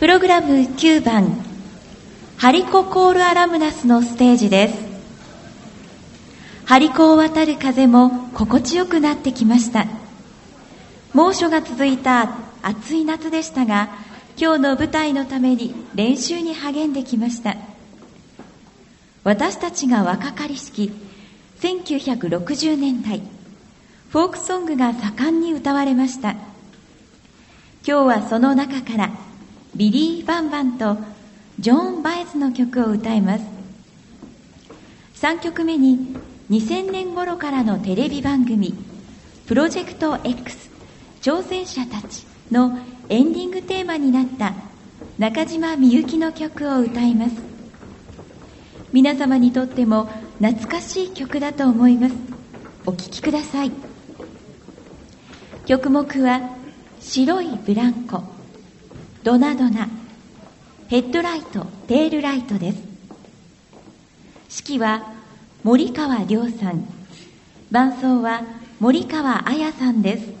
プログラム9番。ハリココールアラムナスのステージです。ハリコを渡る風も心地よくなってきました。猛暑が続いた暑い夏でしたが今日の舞台のために練習に励んできました。私たちが若かりしき1960年代フォークソングが盛んに歌われました。今日はその中からビリー・バンバンとジョーン・バイズの曲を歌います。3曲目に2000年頃からのテレビ番組「プロジェクト X 挑戦者たち」のエンディングテーマになった中島みゆきの曲を歌います。皆様にとっても懐かしい曲だと思います。お聴きください。曲目は「白いブランコ」「ドナドナ」ヘッドライトテールライトです。指揮は森川亮さん。伴奏は森川彩さんです。